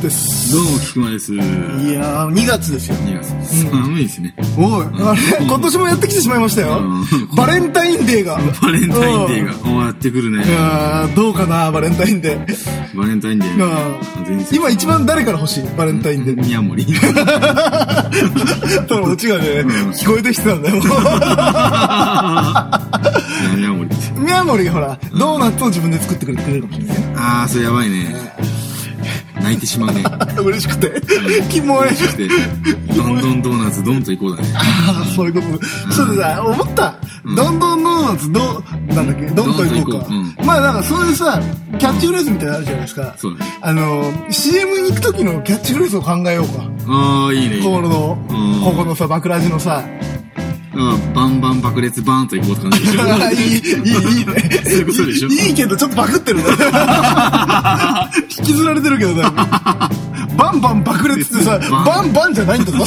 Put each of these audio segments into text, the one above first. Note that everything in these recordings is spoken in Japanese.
トです。どうも、菊間です。いやー、2月ですよ。2月。寒いですね。おい、あれ、今年もやってきてしまいましたようん。バレンタインデーが。バレンタインデーが、おやってくるねい。やー、どうかな、バレンタインデー。バレンタインデー今一番誰から欲しい？バレンタインデー。宮森。多分オチがね、聞こえてきてたんだよ。宮森。宮森がほら、ドーナツを自分で作ってくれるかもしれないね。あー、それやばいね。泣いてしまうね。嬉しくて。キモい。そして、どんどんドーナツドンと行こうだね。ああ、そういうこと。そうださ、思った。どんどんドーナツ、どう、なんだっけ、どんと行こうか。まあなんかそういうさ、キャッチフレーズみたいなのあるじゃないですか。そうあの、CM に行く時のキャッチフレーズを考えようか。あー、いいね。ここのうん、ここのさ、バクラジのさ。うんバンバン爆裂バーンと行こうって感じでしょ。いい、いい、いいね。そういうことでしょいいいいけど、ちょっとバクってるね。引きずられてるけど、だいぶバンバン爆裂ってさ、バンバンじゃないんだぞ。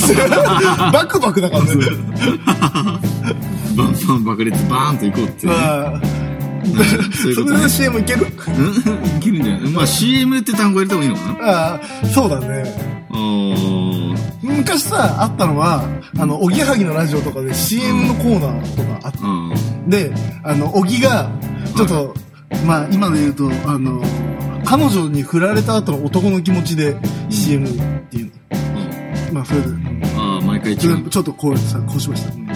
バクバクだからね。バンバン爆裂バーンと行こうってね。まあそういうことねそれで。CM いける？うんいけるんじゃない？まあ CM って単語入れてもいいのかな？ああ、そうだね。あー昔さ、あったのは、あの、おぎやはぎのラジオとかで CM のコーナーとかあっうん。て、で、あの、おぎが、ちょっと、まあ、今で言うと、あの、彼女に振られた後の男の気持ちで CM っていうの。まあ、それで、ああ、毎回違ちょう。ちょっとこうさ、こうしました。うん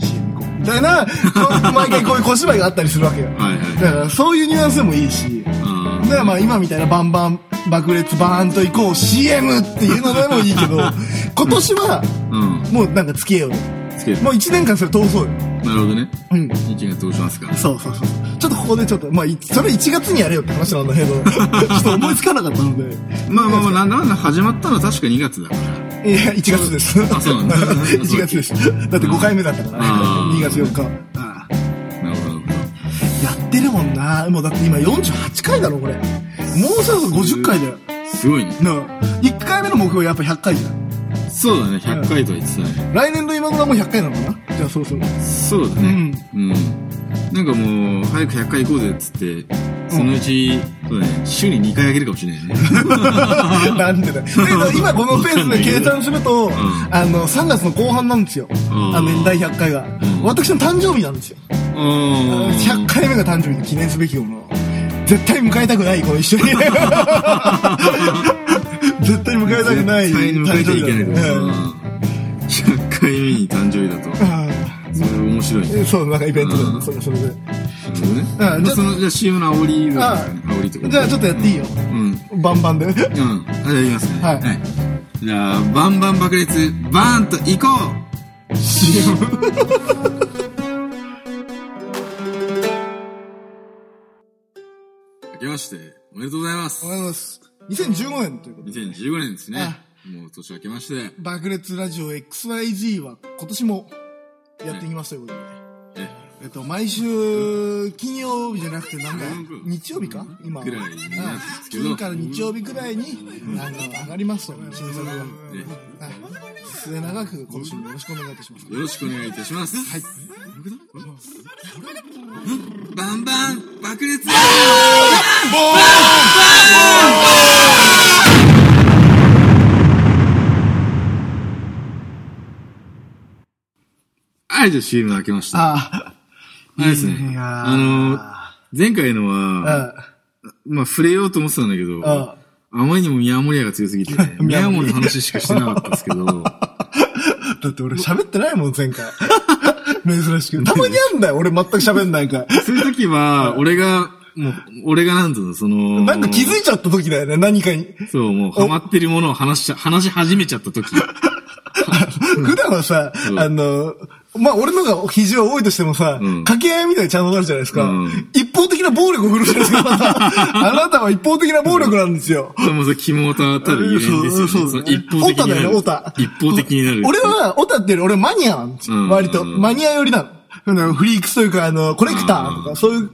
CM こう。みたいな、毎回こういう小芝居があったりするわけよ。はいはいだから、そういうニュアンスでもいいし、まあ今みたいなバンバン爆裂バーンと行こう CM っていうのでもいいけど、今年は。もうなんかつけようよ。つける。もう1年間それ通そうよ。なるほどね。うん。一月どうしますかそうそうそう。ちょっとここでちょっと、まあ、いそれ1月にやれよって話なんだけど、ちょっと思いつかなかったので。まあまあまあ、なんだなんだ始まったのは確か2月だから。いや、1月です。あそうなんだ 1月です。だって5回目だったから、あー2月4日。ってるもんな。もうだって今48回だろ、これ。もうそろそろ50回だよ。すごいね。なあ、1回目の目標やっぱ100回じゃん。そうだね、100回とは言ってたね。来年の今頃はもう100回なのかな？じゃあそろそろ。そうだね。うん。なんかもう、早く100回行こうぜっつって、そのうち、そうだね、週に2回あげるかもしれないね。なんでだけど今このペースで計算すると、んあの、3月の後半なんですよ。んあの、年代100回が。ん私の誕生日なんですよ。あー100回目が誕生日で記念すべきもの。絶対迎えたくない、この一緒に。絶対迎えたくない。絶対に迎えちゃいけないと誕生日だね100回目に誕生日だと。面白いね。うんそう、なんかイベントだよね、うんそれ、それで。なるほどね。あじゃあその、じゃあ CM の煽り。煽りとか。じゃあちょっとやっていいよ。うん。バンバンで。うん。あ、じゃあやりますね。はいじゃあ、バンバン爆裂、バーンと行こ CM。う明けまして、おめでとうございますお。はようございます。2015年ということで。2015年ですねあ。もう年明けまして。爆裂ラジオ XYZ は今年もやっていきますということで。ええっと、毎週、金曜日じゃなくて、なんだうん、日曜日か？今は。ぐらいになるんですけど金から日曜日くらいに、あの、上がりますと、新作が。はい末永く今週もよろしくお願いいたします。よろしくお願いいたします。はい。バンバン爆裂はい、じゃあ CM 開けました。あいいですね。あの、前回のは、あ、まあ触れようと思ってたんだけど、ああまりにも宮森屋が強すぎて、宮森の話しかしてなかったですけど、だって俺喋ってないもん、前回。珍しく。たまにあんだよ、俺全く喋んないから。そういう時は、俺が、もう、俺がなんつうの、その、なんか気づいちゃった時だよね、何かに。そう、もうハマってるものを話し話し始めちゃった時。普段はさ、うんあの、まあ、俺のが比重は多いとしてもさ、うん掛け合いみたいにちゃんとなるじゃないですか。うん一方的な暴力を振るじゃないですか。あなたは一方的な暴力なんですよ。でもそれ、肝たたるゆえんですよね。そうそうその一方的になる。オタだよねオタ一方的になる。俺は、オタっていうより俺マニアなんですよ。うん割と。うんマニア寄りなのフリークスというか、あの、コレクターとか、そういう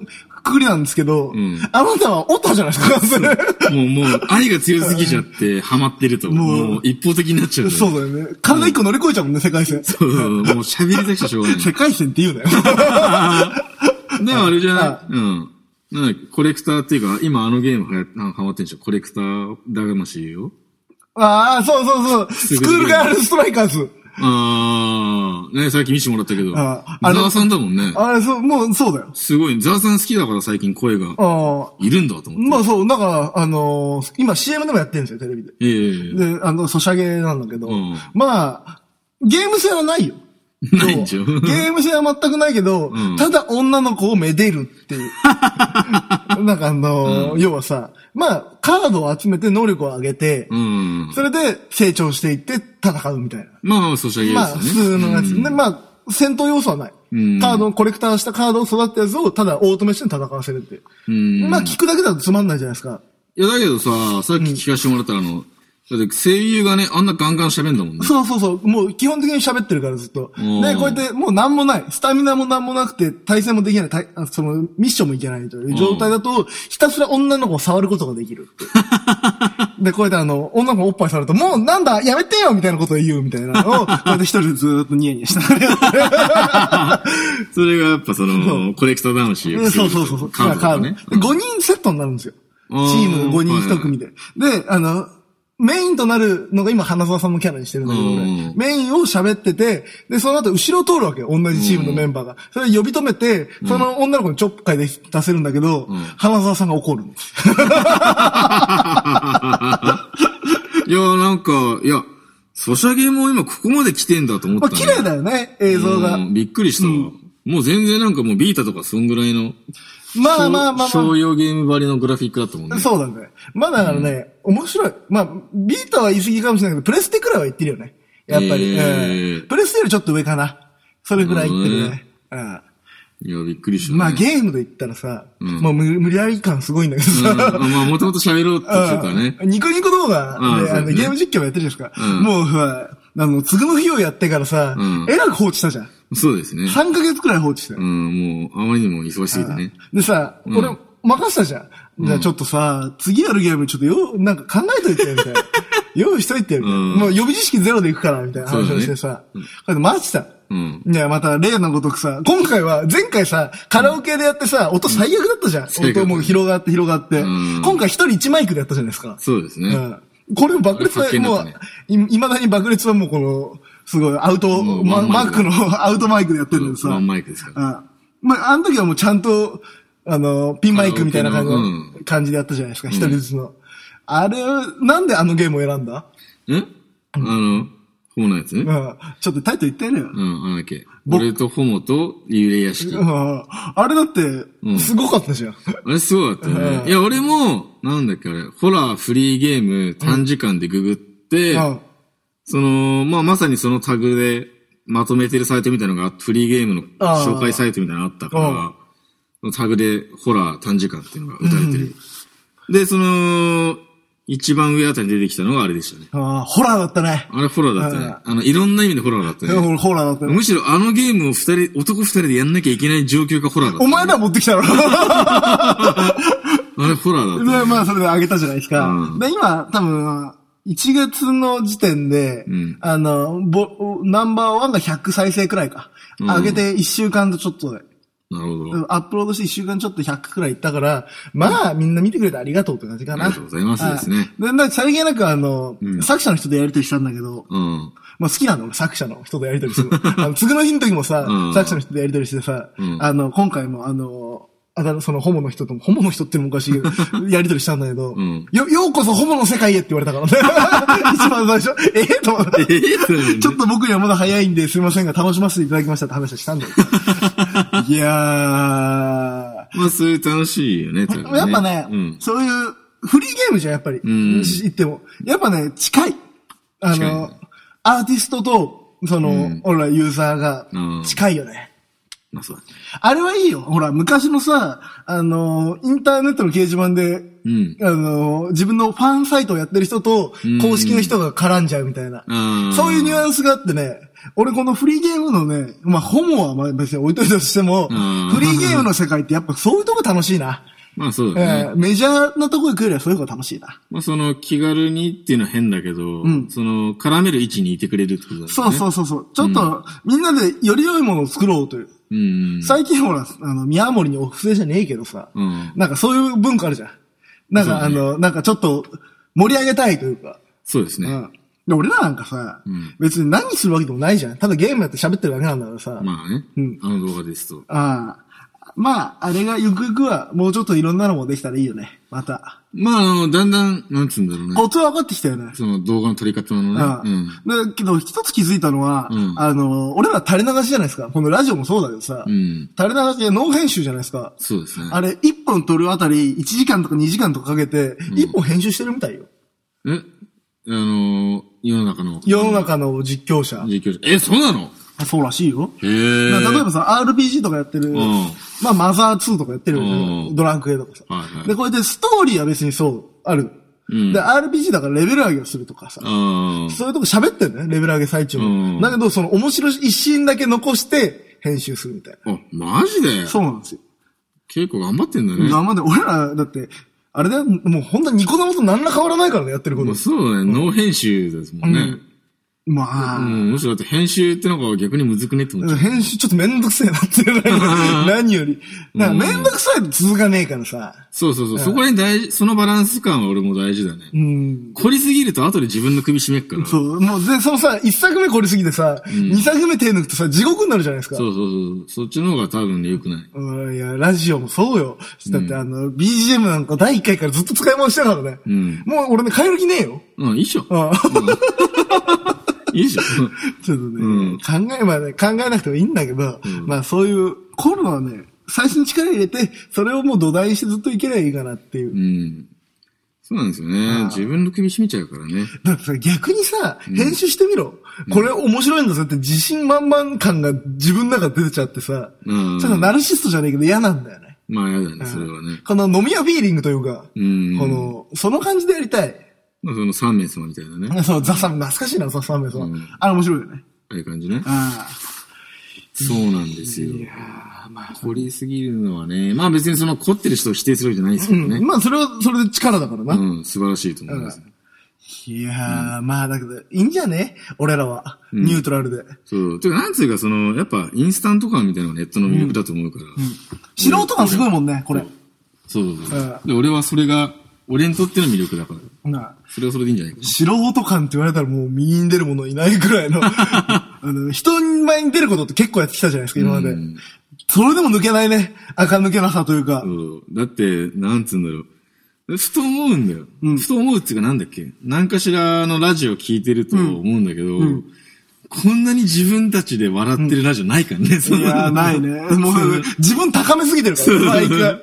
くくりなんですけど、んあなたはオタじゃないですか、それもう、もう、愛が強すぎちゃって、ハマってると、もうもう、一方的になっちゃう。そうだよね。体一個乗り越えちゃうもんね、世界線。そうそうもう喋りたくてしょうがない。世界線って言うなよ。でもあれじゃない？はうん。なんだコレクターっていうか、今あのゲームはや、なんかハマってんでしょ？コレクターだがましいよ。ああ、そうそうそう。スクールガールストライカーズ。ああ、ね、最近見せてもらったけど。ああのザワさんだもんね。あれ、そう、もう、そうだよ。すごい。ザワさん好きだから最近声がああ。いるんだと思って。まあそう、だから、あのー今 CM でもやってるんですよ、テレビで。ええで、あの、ソシャゲなんだけど、うんまあ、ゲーム性はないよ。ないんでしょゲーム性は全くないけど、うんただ女の子をめでるっていう。なんかあのー要はさ、まあ、カードを集めて能力を上げて、うん。それで成長していって戦うみたいな。まあまあ、ソシャゲまあ、普ですよね。通のやつ。で、まあ、戦闘要素はない。うんカードを、コレクターしたカードを育ったやつを、ただオートメッシュに戦わせるっていう。うん。まあ、聞くだけだとつまんないじゃないですか。いや、だけどさ、さっき聞かせてもらったら、あの、だって声優がね、あんなガンガン喋んだもんね。そうそうそう。もう基本的に喋ってるからずっと。うんで、こうやってもう何もない。スタミナも何もなくて、対戦もできない。その、ミッションもいけないという状態だと、ひたすら女の子を触ることができる。で、こうやってあの、女の子おっぱい触ると、もうなんだやめてよみたいなことを言うみたいなのを、こうやって一人でずーっとニヤニヤしながらやってそれがやっぱその、コレクター魂そうそうそうそう。カードね。5人セットになるんですよ。チーム5人1組で。で、あの、メインとなるのが今、花沢さんのキャラにしてるんだけど、メインを喋ってて、で、その後後ろを通るわけよ。同じチームのメンバーが。それを呼び止めて、その女の子にちょっかいで出せるんだけど、花沢さんが怒るんです。いや、なんか、いや、ソシャゲも今ここまで来てんだと思っまあ、たね。綺麗だよね、映像が。うんびっくりしたわ。もう全然なんかもうビータとかそんぐらいの、まあまあまあまあ。商用ゲーム張りのグラフィックだったもんね。そうだね。まあだからね、面白い。まあ、ビータは言い過ぎかもしれないけど、プレステくらいは言ってるよね。やっぱり。へーうんプレステよりちょっと上かな。それぐらい言ってるね。うんいや、びっくりした、ね。まあゲームで言ったらさ、うんもう無無理やり感すごいんだけどうん、さ、まあ、もともと喋ろうってしてたね。うんニコニコ動画で、あのねゲーム実況もやってるじゃないですか。うんもう、あの、次の日をやってからさ、うんえらく放置したじゃん。そうですね。3ヶ月くらい放置したよう。ん、もう、あまりにも忙しすぎてね。でさ、ん俺、任せたじゃん。じゃあちょっとさ、次やるゲームちょっとよ、なんか考えといて、みたいな。用意しといて、みたいな。うんもう予備知識ゼロでいくから、みたいな話をしてさ。こうやって待ってた。うん。いや、また例のごとくさ、今回は、前回さ、カラオケでやってさ、音最悪だったじゃん。最悪だった音もう広がって広がって。ん今回一人一マイクでやったじゃないですか。そうですね。うん。これ爆裂は、あれ発見だもうったね、い、未だに爆裂はもうこの、すごい、アウト、マックの アウトマイクでやってるんだけどさ。ワンマイクですかまあ、あの時はもうちゃんと、あの、ピンマイクみたいな感じの、感じでやったじゃないですか、一人ずつの。あれ、なんであのゲームを選んだ？んあの、ホモのやつ？ね。うん。ちょっとタイトル言ってやれよ。うん、あんだっけ。俺とホモと幽霊屋敷。うんあれだって、すごかったじゃん。あれすごかったね。いや、俺も、なんだっけあれ、ホラーフリーゲーム短時間でググって、うんその、まあ、まさにそのタグでまとめてるサイトみたいなのがフリーゲームの紹介サイトみたいなのがあったから、そのタグでホラー短時間っていうのが打たれてる。で、その、一番上あたりに出てきたのがあれでしたね。ああ、ホラーだったね。あれホラーだったね。あの、いろんな意味でホラーだったね。俺ホラーだったね。むしろあのゲームを二人、男二人でやんなきゃいけない状況がホラーだった、お前ら持ってきたろ。あれホラーだった、で、まあ、それであげたじゃないですか。うんで、今、多分、1月の時点で、んあの、ボ、ナンバーワンが100再生くらいか。上げて1週間とちょっとで。なるほど。アップロードして1週間ちょっと100くらいいったから、まあ、みんな見てくれてありがとうって感じかな。ありがとうございますですねはいで、なんかさりげなくあの、作者の人とやりとりしたんだけど、うん。まあ好きなの、俺作者の人とやりとりするの。あの、次の日の時もさ、うん作者の人とやりとりしてさ、んあの、今回もあの、あだそのホモの人とも、ホモの人ってのもおかしいけど、やりとりしたんだけど、んよ、ようこそホモの世界へって言われたからね。一番最初、え？えと思って。ええちょっと僕にはまだ早いんですいませんが、楽しませていただきましたって話はしたんだよ。いやー、まあ、そういう楽しいよね、多分やっぱね、うん。そういう、フリーゲームじゃん、やっぱり。ん言っても。やっぱね、近い。あの、アーティストと、その、うん俺らユーザーがうん近いよね。まあ、そうだね。あれはいいよ。ほら、昔のさ、あの、インターネットの掲示板で、うん。あの、自分のファンサイトをやってる人とうん、公式の人が絡んじゃうみたいな。あーそういうニュアンスがあってね、俺このフリーゲームのね、まあ、ホモはまあ別に置いといたとしても、うんフリーゲームの世界ってやっぱそういうとこ楽しいな。まあ、そうだね。えーメジャーなとこ行くよりはそういうとこ楽しいな。まあ、その、気軽にっていうのは変だけど、んその、絡める位置にいてくれるってことだよね。そうそうそうそう。ちょっと、みんなでより良いものを作ろうという。うん。最近ほら、あの、宮森にお布施じゃねえけどさ、うんなんかそういう文化あるじゃん。なんか、あの、なんかちょっと盛り上げたいというか、そうですね。うん。で、俺らなんかさ、ん別に何するわけでもないじゃん。ただゲームやって喋ってるだけなんだからさ。まあね。うんあの動画ですと。ああ。まあ、あれがゆくゆくは、もうちょっといろんなのもできたらいいよね。また。まあ、あの、だんだん、なんつうんだろうね。コツは分かってきたよね。その動画の撮り方のね。ああうん。だけど、一つ気づいたのは、うんあの、俺ら垂れ流しじゃないですか。このラジオもそうだけどさ、うん。垂れ流しでノー編集じゃないですか。そうですね。あれ、1本撮るあたり1時間とか2時間とかかけて、1本編集してるみたいよ。え？あの、世の中の。世の中の実況者。実況者。え、そうなの？あそうらしいよ。へ例えばさ、RPG とかやってる、んまあ、マザー2とかやってるうんドラクエとかさ。はいはいで、こうやってストーリーは別にそう、ある。うんで、RPG だからレベル上げをするとかさ。あそういうとこ喋ってんね、レベル上げ最中うんも。だけど、その面白い一シーンだけ残して、編集するみたいな。あ。あ、マジで？そうなんですよ。結構頑張ってんだね。頑張って、俺ら、だって、あれだよ、もう本当にニコ生と何ら変わらないからね、やってることまあ。そうだね。ノー編集ですもんね。まあ、うん、むしろだって編集ってのが逆にむずくねって思っちゃう。編集ちょっとめんどくせえなって 何より。なんかめんどくさいと続かねえからさ。そうそうそう。そこに大事、そのバランス感は俺も大事だね。うん。凝りすぎると後で自分の首絞めっから。そそうう、もう、で、そのさ、一作目凝りすぎてさ、二作目手抜くとさ、地獄になるじゃないですか。そうそう。そっちの方が多分ね、良くない。うん、いや、ラジオもそうよ。だってあの、BGM なんか第一回からずっと使い回してたからね。うん。もう俺ね、変える気ねえよ。うん、いいっしょ。あいいっしょ。ちょっとね、うん考え、まあね、考えなくてもいいんだけど、まあそういう、コロナはね、最初に力入れて、それをもう土台にしてずっといけりゃいいかなっていうう。ん。そうなんですよね。自分の首絞めちゃうからね。だってさ、逆にさ、編集してみろ。これ面白いんだぞって自信満々感が自分の中で出てちゃってさ、うんちょっとナルシストじゃねえけど嫌なんだよね。まあ、やだね、それはね。この飲み屋フィーリングというか、うん。この、その感じでやりたい。まあ、その三名様みたいなね。あ そう、ザ・サム、懐かしいな、ザ・サムさん。うんあれ面白いよね。あいう感じね。あそうなんですよ。あ。まあ、凝りすぎるのはね。まあ別にその凝ってる人を否定するわけじゃないですけどね。まあ、それは、それで力だからな。うん、素晴らしいと思います。いやー、まあ、だけど、いいんじゃね？俺らは。ニュートラルで。そう。てか、なんつうか、その、やっぱ、インスタント感みたいなのがネットの魅力だと思うから。素人感すごいもんね、これ。そうそうそう。で、俺はそれが、俺にとっての魅力だから。なあそれはそれでいいんじゃないかな。素人感って言われたらもう右に出る者いないくらいの、あの、人前に出ることって結構やってきたじゃないですか、今までうん。それでも抜けないね。垢抜けなさというか。そう。だって、なんつうんだろう。ふと思うんだよ。うんふと思うっていうかなんだっけ何かしらのラジオ聞いてると思うんだけど、こんなに自分たちで笑ってるラジオないからね、そのいやー、ないね。もう、自分高めすぎてるから、マイクが。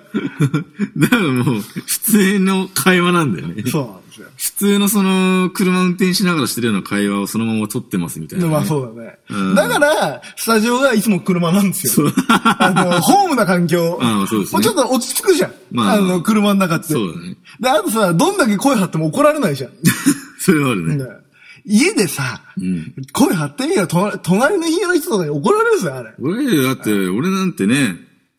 だからもう、普通の会話なんだよね。そうなんですよ。普通のその、車運転しながらしてるような会話をそのまま撮ってますみたいな、ね。まあそうだね。うんだから、スタジオがいつも車なんですよ。あの、ホームな環境。ああそうですねもうちょっと落ち着くじゃん。まああの、車の中って。そうだね。で、あとさ、どんだけ声張っても怒られないじゃん。それはあるね。ね家でさ、ん声張ってみたら、隣隣の家の人とかに怒られるんですよ、あれ。俺、だって、俺なんてね、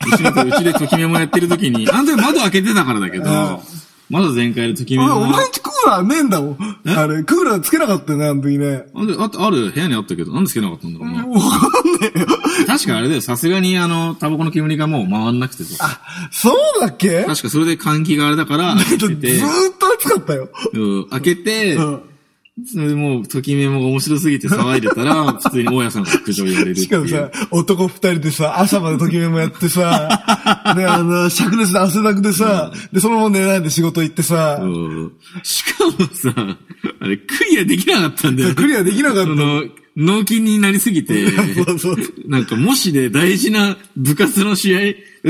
うちで、うちでときめもやってる時に、あんた窓開けてたからだけど、窓全開でときめおも。前んちクーラーねえんだもん。あれ、クーラーつけなかったよね、あの時ね。あであある、部屋にあったけど、なんでつけなかったんだろうな。わかんねえよ。確かあれだよ、さすがにあの、タバコの煙がもう回んなくてさ。あ、そうだっけ？確かそれで換気があれだから、開ずけてーっ、と暑かったよ。うん開けて、うんそれでもう、ときめもが面白すぎて騒いでたら、普通に大家さんが苦情言われるっていう。しかもさ、男二人でさ、朝までときめもやってさ、で、あの、灼熱で汗だくでさ、で、そのまま寝ないで仕事行ってさ、しかもさ、あれ、クリアできなかったんだよ。クリアできなかったその、脳筋になりすぎて、そうそう。なんかもしで大事な部活の試合、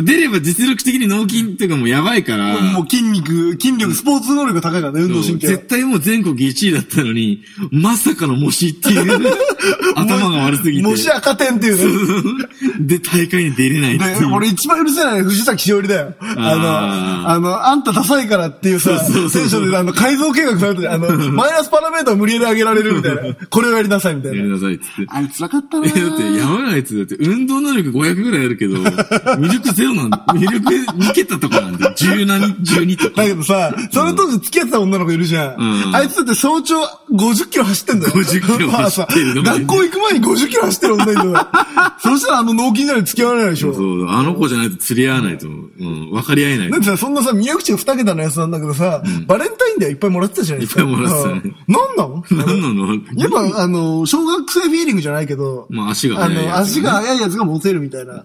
出れば実力的に脳筋っていうかもうやばいから、もう筋肉、筋力、スポーツ能力が高いからね、運動神経。絶対もう全国1位だったのに、まさかの模試っていう、頭が悪すぎて。もし赤点っていうね。で、大会に出れないっていう。で、俺一番許せないのは藤崎しおりだよ。あの、あの、あんたダサいからっていうさ、そうそうそうであの、改造計画されてて、あの、マイナスパラメータを無理やり上げられるみたいな。これをやりなさいみたいな。やりなさいって。あいつらかったなえ、だって、やばいやつだって、運動能力500ぐらいあるけど、魅力ゼゼロなんだ。ミルク2桁とかなんだよ。10何、12とか。だけどさ、その当時付き合ってた女の子いるじゃん。うんあいつだって早朝50キロ走ってんだよ。50キロ走ってるの？まあさ学校行く前に50キロ走ってる女いる。そしたらあの脳筋なり付き合われないでしょ。そう、あの子じゃないと釣り合わないと、うん、分かり合えないだ。ってさ、そんなさ、宮口が2桁のやつなんだけどさ、バレンタインデーいっぱいもらってたじゃないですか。いっぱいもらってたねうんなんなの何なのやっぱ、あの、小学生フィーリングじゃないけど、まあ足があ速いねの、足が速いやつがモテるみたいな。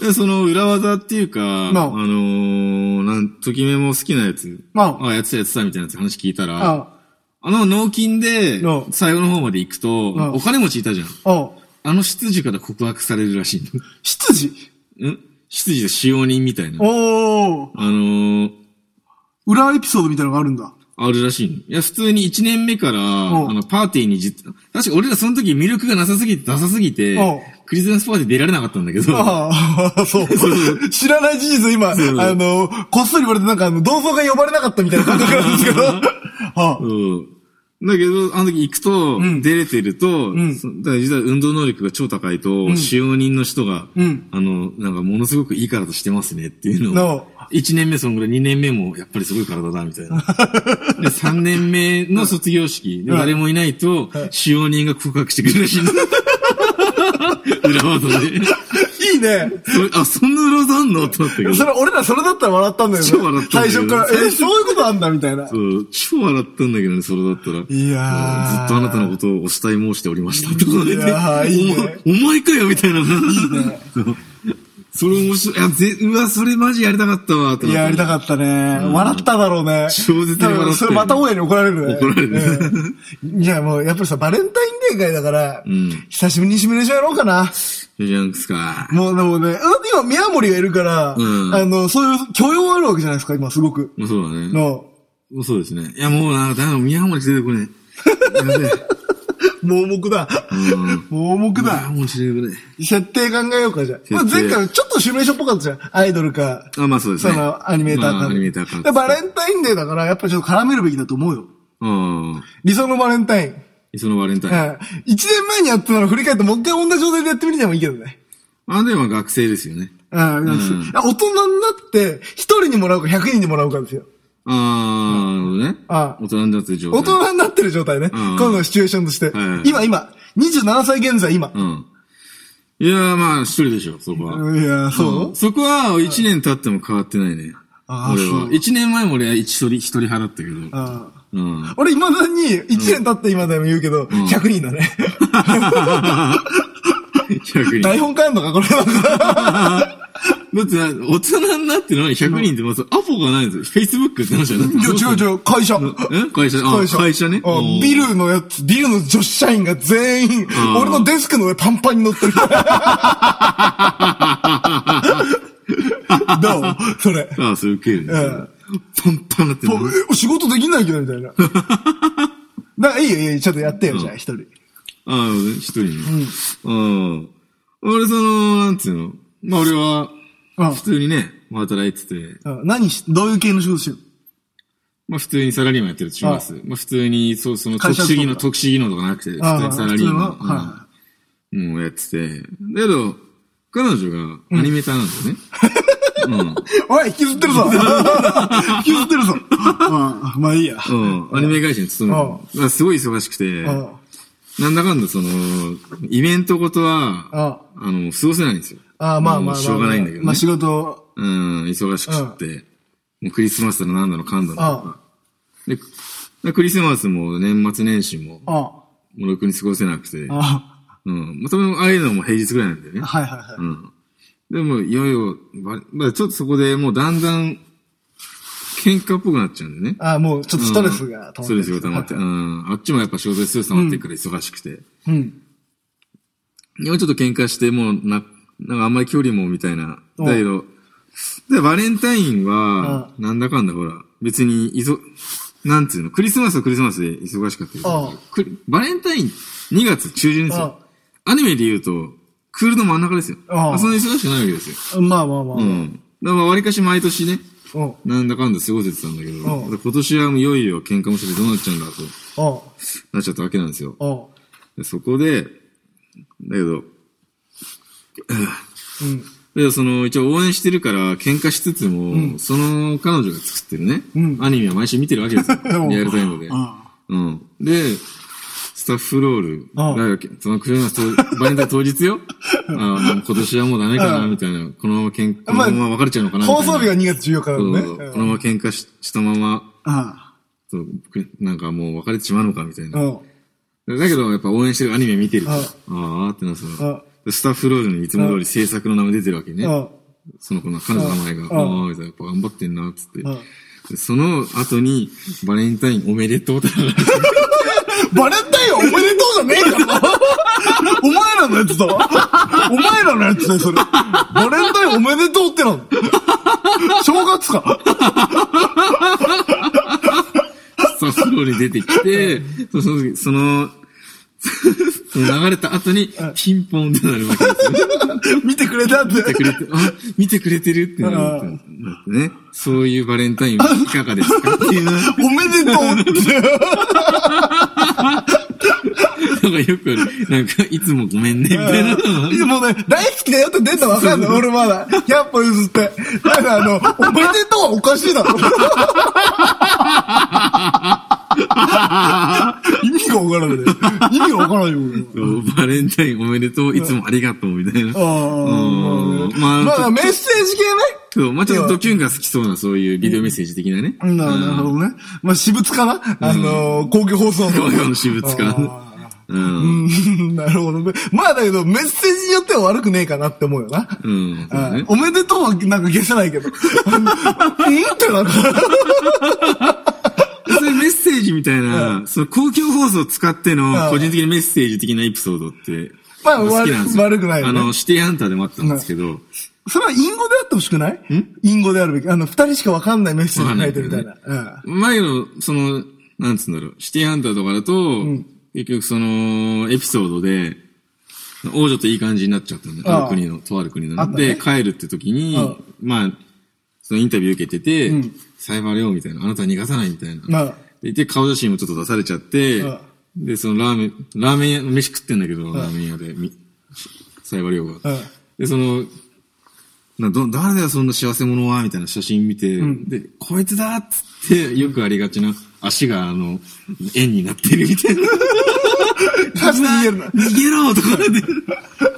で、その裏技っていうか、あまあのー、なん、ときめも好きなやつ、まああ、やってたやってたみたいな話聞いたら、ああの納金でうん、最後の方まで行くと、うんお金持ちいたじゃん。ああの執事から告白されるらしい執事？の。ん？執事で使用人みたいな。おー。あのー、裏エピソードみたいなのがあるんだ。あるらしいの。いや、普通に1年目から、んあの、パーティーに実、確か俺らその時ミルクがなさすぎて、ダサすぎてうん、クリスマスパーティー出られなかったんだけど、ああ、そう。知らない事実今、あの、こっそり言われてなんかあの、同窓会呼ばれなかったみたいな感覚なんですけど。はあ。う。ん。だけど、あの時行くと、ん。出れてると、ん。そだから実は運動能力が超高いと、使用人の人が、うん。あの、なんかものすごくいい体してますねっていうのをの、1年目そのぐらい、2年目もやっぱりすごい体だみたいな。で、3年目の卒業式、で誰もいないと、使用人が告白してくるらしいんだ。裏技で。いいね。あ、そんな裏技あんの？と思ったけど。それ、俺らそれだったら笑ったんだよね。超笑ったんだけど最初から、え、そういうことあんだみたいな。そう、超笑ったんだけどね、それだったら。いやーずっとあなたのことをお慕い申しておりました。とかいやーいいねお前お前かよみたいな。いいね。それ面白い。いや、ぜ、うわ、それマジやりたかったわ。ってなったやりたかったね。笑っただろうね。超絶に笑ったそれまた親に怒られるね。怒られるうんいや、もう、やっぱりさ、バレンタインデー会だから、ん久しぶりにシミュレーションやろうかな。ジャンクスか。もう、でもね、うん今、宮森がいるから、うんあの、そういう許容あるわけじゃないですか、今、すごく。そうだね。の、そうですね。いや、もうなだめだ、宮森出てこねえ。盲目だ。盲目宮だ。森出てこね設定考えようか、じゃあ。まあ、前回ちょっとシミュレーションっぽかったじゃん。アイドルか、え。あ、まあそうですね。その、アニメーターか。まあアニメーターか。で、バレンタインデーだから、やっぱちょっと絡めるべきだと思うよ。うん。理想のバレンタイン。そのバレンタイン。はい。一年前にやってたの振り返って、もう一回同じ状態でやってみてもいいけどね。あ、でも学生ですよね。ああ、大人になって、一人にもらうか100人にもらうかですよ。あー、ね。ああ大人になってる状態。大人になってる状態ね。うん今度のシチュエーションとして。はい今、今。27歳現在、今。うん。いやー、まあ、一人でしょ、そこは。いや、そう、んそこは、一年経っても変わってないね。あー俺はそ。う一年前も俺は一人、一人派だったけど。ああうん。俺、未だに、1年経って今でも言うけど、100人だね。100人。台本変えんのか、これは。だってな、大人になってるのに100人ってまずアポがないんですよ。Facebook って話じゃなくて。いや、違う違う、会社。え？会社、あ、会社ね？ビルのやつ、ビルの女子社員が全員、ん俺のデスクの上パンパンに乗ってる。どう？それ。ああ、それ受けるね。うんパンパンになってる仕事できないけど、みたいな。だから、いいよ、いいよ、ちょっとやってよ、じゃあ、一人。ああ、一人ね。うん。俺、その、なんつうの？まあ俺は、うん。普通にね、働いてて、うん。何し、どういう系の仕事してるまあ普通にサラリーマンやってるとします。まあ普通に、そう、その特殊技能、特殊技能とかなくて、普ああ通にサラリーマン。はうん。もうやってて。だけど、彼女がアニメーターなんだよね。うん。おい、引きずってるぞ。引きずってるぞ。まあ、まあいいや。うん。アニメ会社に勤めてるすごい忙しくて、うん。なんだかんだその、イベントごとは、ああの、過ごせないんですよ。あまあまあまあ。しょうがないんだけどね。まあ仕事、うん、忙しくって。もうクリスマスだのなんだのかんだの。あで、でクリスマスも年末年始も、あ、もうろくに過ごせなくて。あうん。もう多分、ああいうのも平日ぐらいなんだよねあ、。はいはいはい。うん。でも、いよいよ、ばまあちょっとそこでもうだんだん、喧嘩っぽくなっちゃうんだよね。ああ、もうちょっとストレスが溜まってストレスが溜まって。うん。あっちもやっぱ仕事ですぐ溜まっていくから忙しくて。うん。今ちょっと喧嘩して、もうな、なんかあんまり距離もみたいな。うんだけど、で、バレンタインは、なんだかんだほら、別に、いそ、なんつうの、クリスマスはクリスマスで忙しかったけうどバレンタイン2月中旬ですよ。アニメで言うと、クールの真ん中ですよ。うんあそんな忙しくないわけですよ。まあまあまあ。うん。だから割かし毎年ね、うん。なんだかんだ過ごせてたんだけど、今年はもういよいよ喧嘩もしててどうなっちゃうんだと、うん。なっちゃったわけなんですよ。そこで、だけど、うん。で、その、一応応援してるから喧嘩しつつも、その彼女が作ってるね、アニメは毎週見てるわけですよ。リアルタイムで。うん。で、スタッフロールあが、そのクリスマスと、バレンタイン当日よ。あもう今年はもうダメかな、みたいな。このまま喧嘩、このまま別れちゃうのかな、みたいな。放送日が2月14日なそうのね。このまま喧嘩ししたまま、あそうなんかもう別れてしまうのか、みたいな。うん。だけど、やっぱ応援してるアニメ見てると。あああーってなってたあでスタッフロールにいつも通り制作の名前出てるわけね。うん。その子の彼女の名前が、ああやっぱ頑張ってんな、つって。その後に、バレンタインおめでとうって流れてバレンタインおめでとうじゃねえか。お前らのやつだわ。お前らのやつだよ、それ。バレンタインおめでとうってなの。正月か。スタッフロールに出てきて、そその、その、その流れた後に、ピンポンってなるわけですよ。見てくれたって。見てくれて、あ、見てくれてるってなるね。そういうバレンタインいかがですか？っていう、なんかおめでとうって。よくある、なんか、いつもごめんね、みたいな。いやもうね、大好きだよって出たらわかんない。俺まだ。100歩譲って。だからあの、おめでとうはおかしいだろ。意味がわからないね。意味がわからないよ。俺そうバレンタインおめでとう、いつもありがとう、みたいな。あうんあ。まあまあ、メッセージ系そう、まあちょっとドキュンが好きそうな、そういうビデオメッセージ的なね。ね。ななるほどね。まあ、私物かな？あのー、公共放送の。公共の私物かあうん。なるほどね。まあだけど、メッセージによっては悪くねえかなって思うよな。うん。おめでとうはなんか消せないけど。うんってなんみたいな、その公共放送を使ってのうん。個人的なメッセージ的なエピソードって、まあ好きなんですよ。悪くないよね。あの、シティハンターでもあったんですけど、それは隠語であってほしくない？隠語であるべき。あの、二人しかわかんないメッセージ書いてるみたいな。うん前の、その、なんつうんだろう、シティハンターとかだと、結局その、エピソードで、王女といい感じになっちゃったんだよ。ある国の、とある国の。あったね。で、帰るって時にまあ、そのインタビュー受けてて、ん。サイバーレオみたいな、あなたは逃がさないみたいな。まあ、で、で顔写真もちょっと出されちゃってああ、で、そのラーメン、ラーメン屋、飯食ってんだけど、ラーメン屋で、みサイバーレオが。うんで、その、など、誰だよ、そんな幸せ者はみたいな写真見て、で、こいつだっつって、よくありがちな、足が、あの、円になってるみたいな。マジで 逃げろとかで、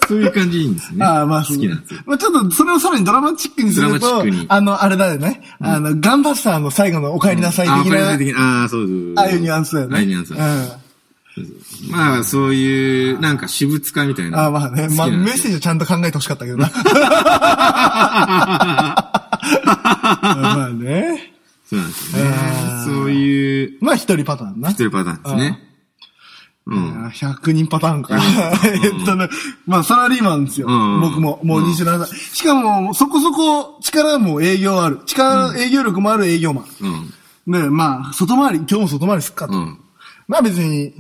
そういう感じいいんですね。ああ、まあ、好きなんですよ。まあ、ちょっと、それをさらにドラマチックにするとあの、あれだよね。あの、ガンバスターの最後のお帰りなさいああ、的な、これ的な、ああ、そうそう。ああいうニュアンスだよね。ああいうニュアンス。うん。まあ、そういう、なんか、私物化みたいな。ああ、まあね。まあ、メッセージをちゃんと考えてほしかったけどな。まあね。そうなんですよねそういう、まあ、一人パターンな。一人パターンですね。うん。あ100人パターンか。えっとね、まあ、サラリーマンですよ。うん僕も、もう27歳。しかも、そこそこ力も営業ある。力、営業力もある営業マン。うん。で、まあ、外回り、今日も外回りすっかと。うん。まあ別に、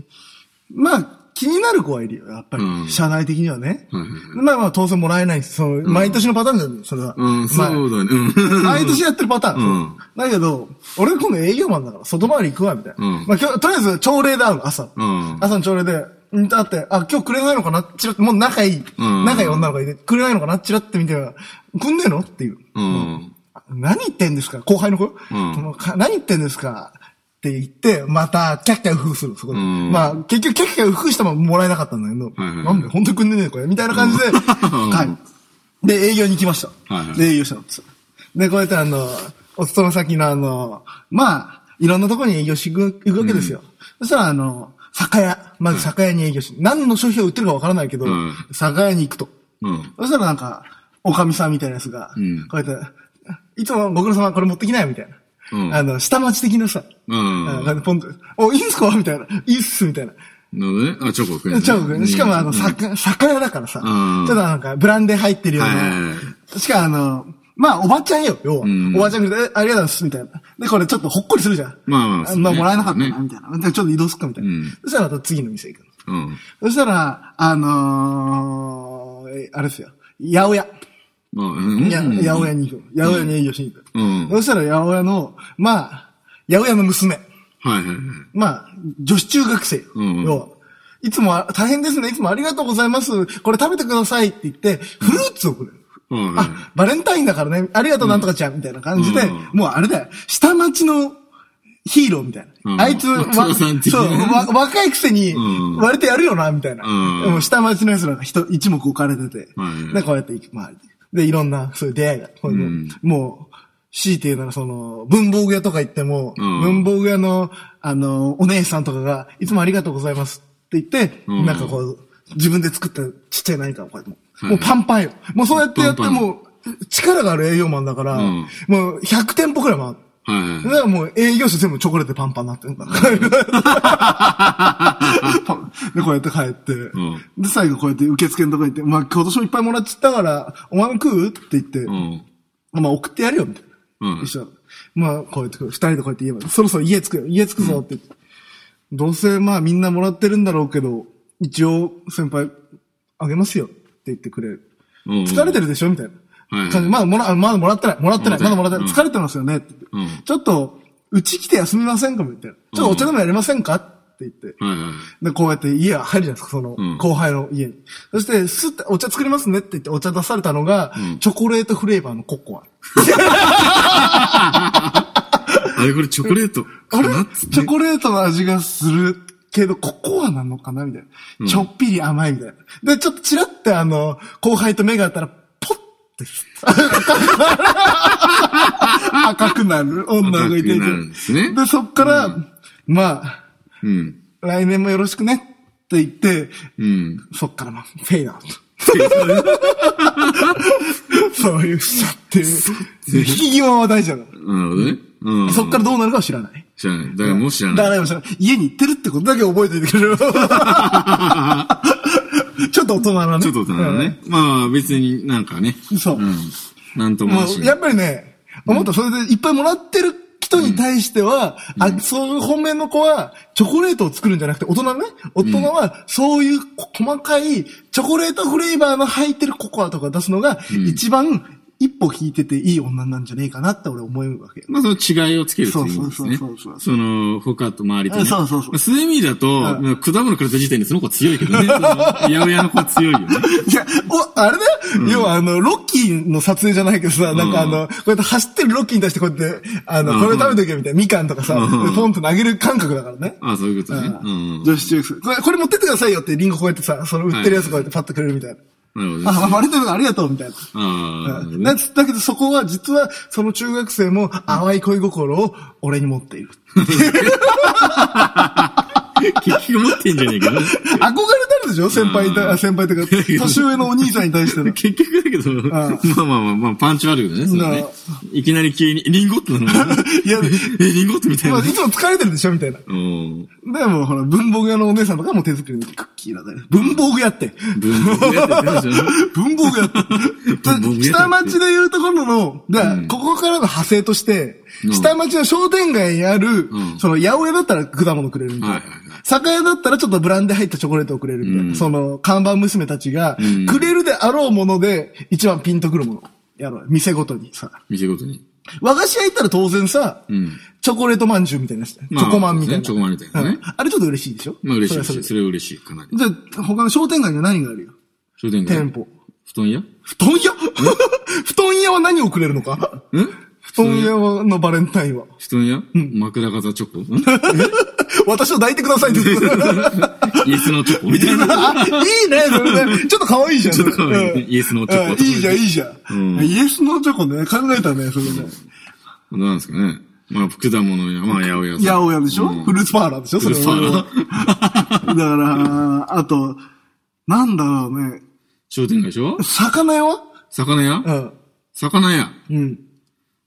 まあ、気になる子はいるよ、やっぱり。うん社内的にはね。はいはいはいまあまあ当然もらえないんです。その、毎年のパターンだよね、それは。うん、まあそうだね。うん。毎年やってるパターン。うんだけど、俺今度営業マンだから、外回り行くわ、みたいな。うんまあ今日、とりあえず朝礼で会うの、朝。うん朝の朝礼で、うんと会って、あ、今日くれないのかなチラッもう仲いい、うん仲いい女の子がいて、くれないのかなチラって見て、くんねえの？っていう。うん。何言ってんですか？後輩の子、んそのか何言ってんですか？って言って、また、キャッキャウフフする、そこで。うんまあ、結局、キャッキャウフフしてももらえなかったんだけど、はいはいなんで、本当にくんねえのこれみたいな感じで、はい。で、営業に行きました。はいはいで、営業したの。で、こうやってあの、お勤め先のあの、まあ、いろんなところに営業し行く行くわけですよ。そしたらあの、酒屋、まず酒屋に営業し、何の商品を売ってるかわからないけど、うん酒屋に行くと。うん。そしたらなんか、おかみさんみたいなやつが、うんこうやって、いつもご苦労様これ持ってきなよ、みたいな。うんあの、下町的なさ、うん。あのポンと、お、いいんすか？みたいな。いいっす、みたいな。なるほどね。あ、チョコくれるね。ちゃうしかもあの、うん酒、酒屋だからさ、ちうんょっとなんか、ブランデー入ってるようはいはいはな。しかもあの、まあ、おばちゃんよ、要は。んおばちゃんが、えありがとうございます、みたいな。で、これちょっとほっこりするじゃん。まあまあまあ、もらえなかったな、ねみたいな。でちょっと移動すっか、みたいな。うんそしたらまた次の店行くの。うん。そしたら、あのー、えあれですよ。八百屋。まあ、うん。や、うん八百屋に行くの。八百屋に営業しに行く。うんそしたら八百屋の、まあ、八百屋の娘。はいはいはい。まあ、女子中学生。うん。いつもあ大変ですね。いつもありがとうございます。これ食べてくださいって言って、フルーツをくれる。はいあ、バレンタインだからね、ありがとうなんとかちゃん、みたいな感じで、うんもうあれだよ、下町のヒーローみたいな。うんあいつ、わそう、若いくせにうん割とやるよな、みたいな。うんもう下町の奴らが人、一目置かれてて、はいで、こうやってまあ、で、いろんな、そういう出会いが、こうん。もう、強いて言うなら、その、文房具屋とか行っても、うん。文房具屋の、あの、お姉さんとかが、いつもありがとうございますって言って、うん。なんかこう、自分で作ったちっちゃい何かをこうやってもう、はいもうパンパンよ。もうそうやってやってもう、力がある営業マンだから、うん。もう100店舗くらい回って、はいはいだからもう営業所全部チョコレートパンパンになってるんだ。で、こうやって帰って、んで、最後こうやって受付のとこ行って、まあ今年もいっぱいもらっちゃったから、お前も食うって言って、うん。まあ送ってやるよ、みたいな。うん。一緒まあこうやって、二人でこうやって言えば、そろそろ家着くよ、家着くぞって言って、どうせまあみんなもらってるんだろうけど、一応先輩、あげますよって言ってくれる。うん疲れてるでしょみたいな。はい感じまだもら、まだもらってない。もらってない。まだもらってない。うん疲れてますよねって言って。うんちょっと、うち来て休みませんかみたいな。ちょっとお茶でもやりませんかって言って。はいはい。で、こうやって家入るじゃないですか、そのうん、後輩の家に。そして、すってお茶作りますねって言ってお茶出されたのが、うんチョコレートフレーバーのココア。あれこれチョコレートあれ？チョコレートの味がするけど、ココアなのかなみたいな、うんちょっぴり甘いみたいな。で、ちょっとチラってあの、後輩と目が合ったら、ポッて、赤くなる女の子いてるんですねで、そっから、まあ、うん。来年もよろしくねって言って、うん。そっからまあ、フェイダーと。そういう人っていう。引き際は大事だから。なるほどね。うん。そっからどうなるかは知らない。知らない。だからもう知らない。誰も知らない。家に行ってるってことだけ覚えておいてくれる。ちょっと大人なね。ちょっと大人だね。まあ別になんかね。そううん。なんとうん。もやっぱりね、思った、それでいっぱいもらってる人に対しては、あ、そういう本命の子は、チョコレートを作るんじゃなくて、大人ね、大人は、そういう細かい、チョコレートフレーバーの入ってるココアとか出すのが、一番、一歩引いてていい女なんじゃねえかなって俺思うわけ。まあその違いをつけるっていう意味ですね。そうそうそうそうその、他と周りとね。そうそうそうそういう意味だと、まあ果物くれた時点でその子は強いけどね。その八百屋の子は強いよね。いや、お、あれだよ、要はあの、ロッキーの撮影じゃないけどさ、なんかあの、こうやって走ってるロッキーに対してこうやって、あの、うんこれ食べとけみたいな、みかんとかさ、うんポンと投げる感覚だからね。ああ、そういうことね。うん。女子中学生。これ、これ持ってってくださいよって、リンゴこうやってさ、その売ってるやつこうやってパッとくれるみたいな。あ、割れてるありがとうみたいな。ああ、うんだだけどそこは実はその中学生も淡い恋心を俺に持っている。結局持ってんじゃねえかな。憧れてるでしょ？先輩に先輩とか、年上のお兄さんに対しての。結局だけど、まあまあまあまあ、パンチはあるけどね。いきなり急に、リンゴってなの いや、え、リンゴってみたいなまあ、い。つも疲れてるでしょ？みたいな。うん。でも、ほら、文房具屋のお姉さんとかも手作りのクッキーだね。文房具屋って。文房具屋って文房具屋って。文房具屋って下町でいうところの、だここからの派生として、うん下町の商店街にある、うんその、八百屋だったら果物くれるみたいな。酒屋だったらちょっとブランデー入ったチョコレートをくれるみたいな。うんその、看板娘たちが、うんくれるであろうもので、一番ピンとくるもの。やろう。店ごとにさ。店ごとに。和菓子屋行ったら当然さ、うん。チョコレートまんじゅうみたいなやつ、まあチョコマンみたいな。チョコマンみたいなねうんあれちょっと嬉しいでしょ？まあ嬉しいそれはそれ嬉しい、かなり。じゃあ、他の商店街には何があるよ？商店街？店舗。布団屋？ん布団屋？布団屋は何をくれるのか？布団屋？のバレンタインは。布団屋？枕型チョコ？ん私を抱いてくださいって イエスのチョコみたいな。あ いいね、それね。ちょっと可愛いじゃん。ちょっと可愛いねうんイエスのチョコうんいいじゃん、いいじゃうんん。イエスのチョコね、考えたね、それね。どうなんですかね。まあ、果物や、まあ、八百屋さん。八百屋でしょ？うんフルーツパーラーでしょ？それフルーツは。だから、あと、なんだろうね。商店街でしょ？魚屋？は魚屋？うん。魚屋。うん。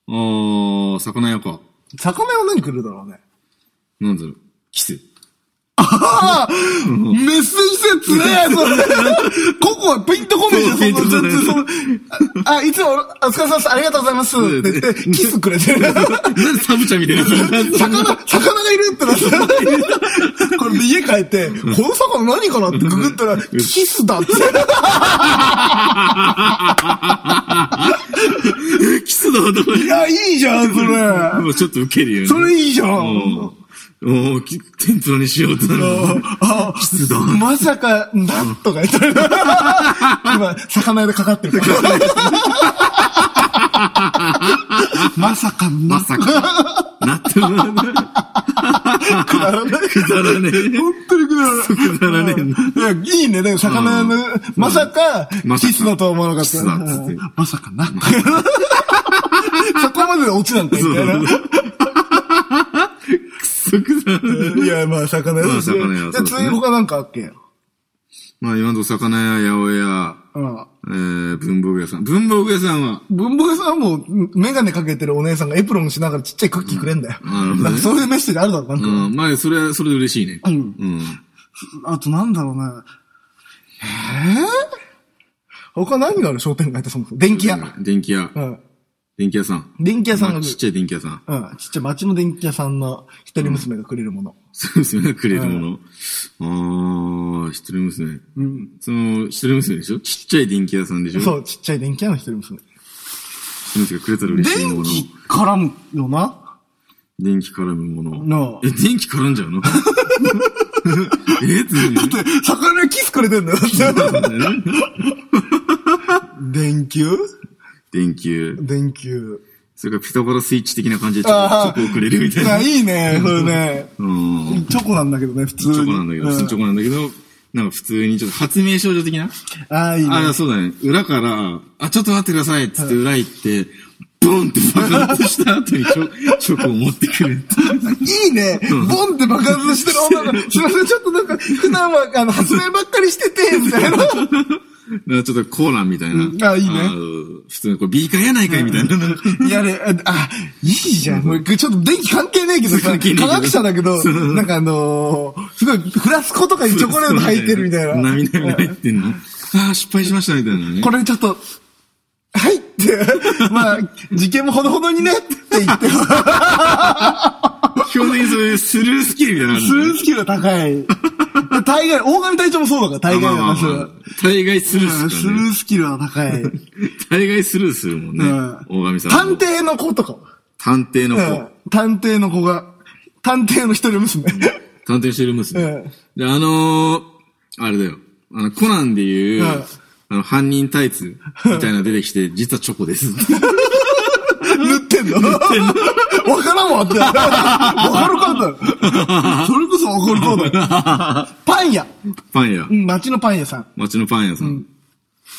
あー、魚屋か。魚屋は何来るだろうね。なんだろう。キス。ああメッセージ性つねえ、それ。ここはピンとこねえじゃん、そのそのあ、あいつも、お疲れ様です、ありがとうございます。って言って、キスくれてる。なんでサブちゃんみたいな魚、魚がいるってなって。これで家帰って、この魚何かなってググったら、キスだって。キスだいや、いいじゃん、それ。もうちょっとウケるよね。それいいじゃうんん。おお、き天ぷらにしようとなるの。あ筆だ。まさか、なんとか言ってる。今、魚屋でかかってる。まさか、まさか。なってるな。くだらない。くだらねえ。本当にくだらない。くだらねえないや、いいね。でも魚屋の、まさか、まさかキスだとは思わなかった。まさかな。そこまで落ちなんかみたいな。く いや、まあ、魚屋まあですね魚屋じゃあ、次他なんかあっけまあ今の魚屋、八百屋、うん。えー、文房具屋さん。文房具屋さんは、文房具屋さんはもう、メガネかけてるお姉さんがエプロンしながらちっちゃいクッキーくれんだよ。うんなんかそういうメッセージあるだろ、なんか。うん、まあそれは、それで嬉しいね。うんうん。あとなんだろうな。えぇ、他何がある？商店街ってそもそも。電気屋。電気屋う。ん。電気屋さん。電気屋さんがまあちっちゃい電気屋さん。うん。ちっちゃい町の電気屋さんの一人娘がくれるもの。そうですよね、くれるもの。ああ、一人娘。うん。その、一人娘でしょ？ちっちゃい電気屋さんでしょ？そう、ちっちゃい電気屋の一人娘。一人娘がくれたら嬉しいもの。電気絡むよな？電気絡むもの。なあえ、電気絡んじゃうの？えって何？だって、魚にキスくれてんだよ。電球？電球。電球。それからピタゴラスイッチ的な感じでチョあコチョコをくれるみたいな。あ、いいね、それね。うん。チョコなんだけどね、普通に。チョコなんだけど、普通にチョコなんだけど、なんか普通にちょっと発明少女的な？ああ、いいね。ああ、そうだね。裏から、あ、ちょっと待ってくださいっつって裏行って、ボンって爆発した後にチョ チョコを持ってくるいう。いいね。ボンって爆発してる女が、すいません、ちょっとなんか、普段は、あの、発明ばっかりしてて、みたいな。だからちょっとコーランみたいな。うんあいいねー普通にこれビーカーやないかいみたいな。やれ、あ、いいじゃん。もうちょっと電気関係ねえけどさ、科学者だけど、なんかあのーすごい、フラスコとかにチョコレート入ってるみたいな。なみなみ入ってんの？ああ、失敗しましたみたいなね。これちょっと、はいって、まあ、事件もほどほどにねって言って、基本的にそういうスルースキルみたいなのあるスルースキルが高い。大概、大神隊長もそうだから、大概だから、それまあまあまあ大概スルーうんスルするからね。ースキルは高い。大概スルーするもんね。うん大神さん。探偵の子とか。探偵のうん子。探偵の子が、探偵の一人娘。探偵してる娘。うんで、あのー、あれだよ。あの、コナンでいう、うんあの、犯人タイツみたいなの出てきて、実はチョコです。塗ってんのわからんわって。わかるかだ。それこそわかるかだ。パン屋。パン屋う。ん、町のパン屋さん。町のパン屋さん。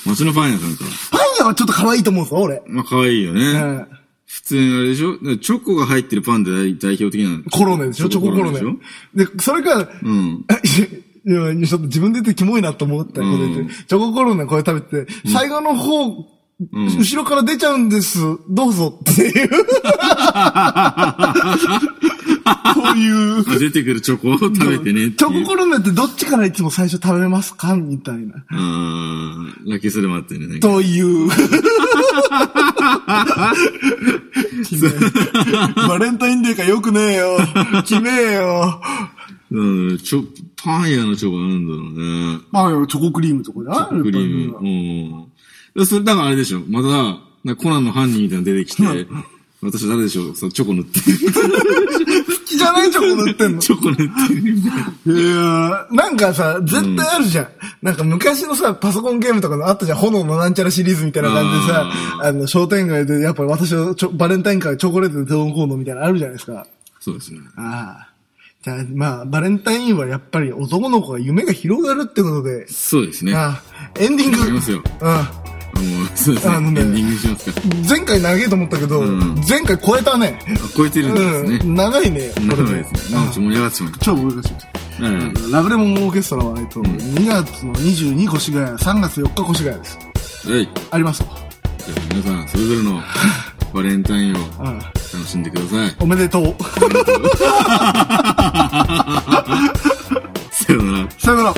町のパン屋さんか。パン屋はちょっと可愛いと思うんですよ、俺。まあ、可愛いよね。うん普通にあれでしょ？チョコが入ってるパンで代代表的なの。コロネでしょ？チョココロネでそれが、うん。いや、ちょっと自分で言ってキモいなと思ったこチョココロネこれ食べて、最後の方、ん後ろから出ちゃうんです。どうぞっていう。そういう。まあ出てくるチョコを食べてねって。チョココロネってどっちからいつも最初食べますか？みたいな。うん。ラッキーそれもあってね。という。バレンタインデーかよくねえよ。決めえよ。うん、チョ、パン屋のチョコなんだろうね。まあ、チョコクリームとかじゃないクリーム。うん。でそれ、だからあれでしょ。また、なコナンの犯人みたいなの出てきて、私誰でしょうそう、チョコ塗ってる。好きじゃないチョコ塗ってんの？チョコ塗ってるみたいな。いやーなんかさ、絶対あるじゃん。なんか昔のさ、パソコンゲームとかのあったじゃん。炎のなんちゃらシリーズみたいな感じでさ、あの、商店街でやっぱり私はちょバレンタイン会チョコレートでどうのこうのみたいなのあるじゃないですか。そうですね。ああ。じゃあ、まあ、バレンタインはやっぱり男の子が夢が広がるってことで、そうですね。ああ、エンディング。わかりますようん。もう、そうですね。あのねエンディングしますか。前回長いと思ったけど、ん前回超えたね。あ超えてるんですね。うん。長いね。こ長いですね。なんか盛り上がってしまいまし超難しい。た。うん。ラブレモンオーケストラは、えっと、2月の22越谷、3月4日越谷です。はい。ありますよ。じゃあ皆さん、それぞれの バレンタインをうん。楽しんでください。おめでとう。さよなら。さよなら。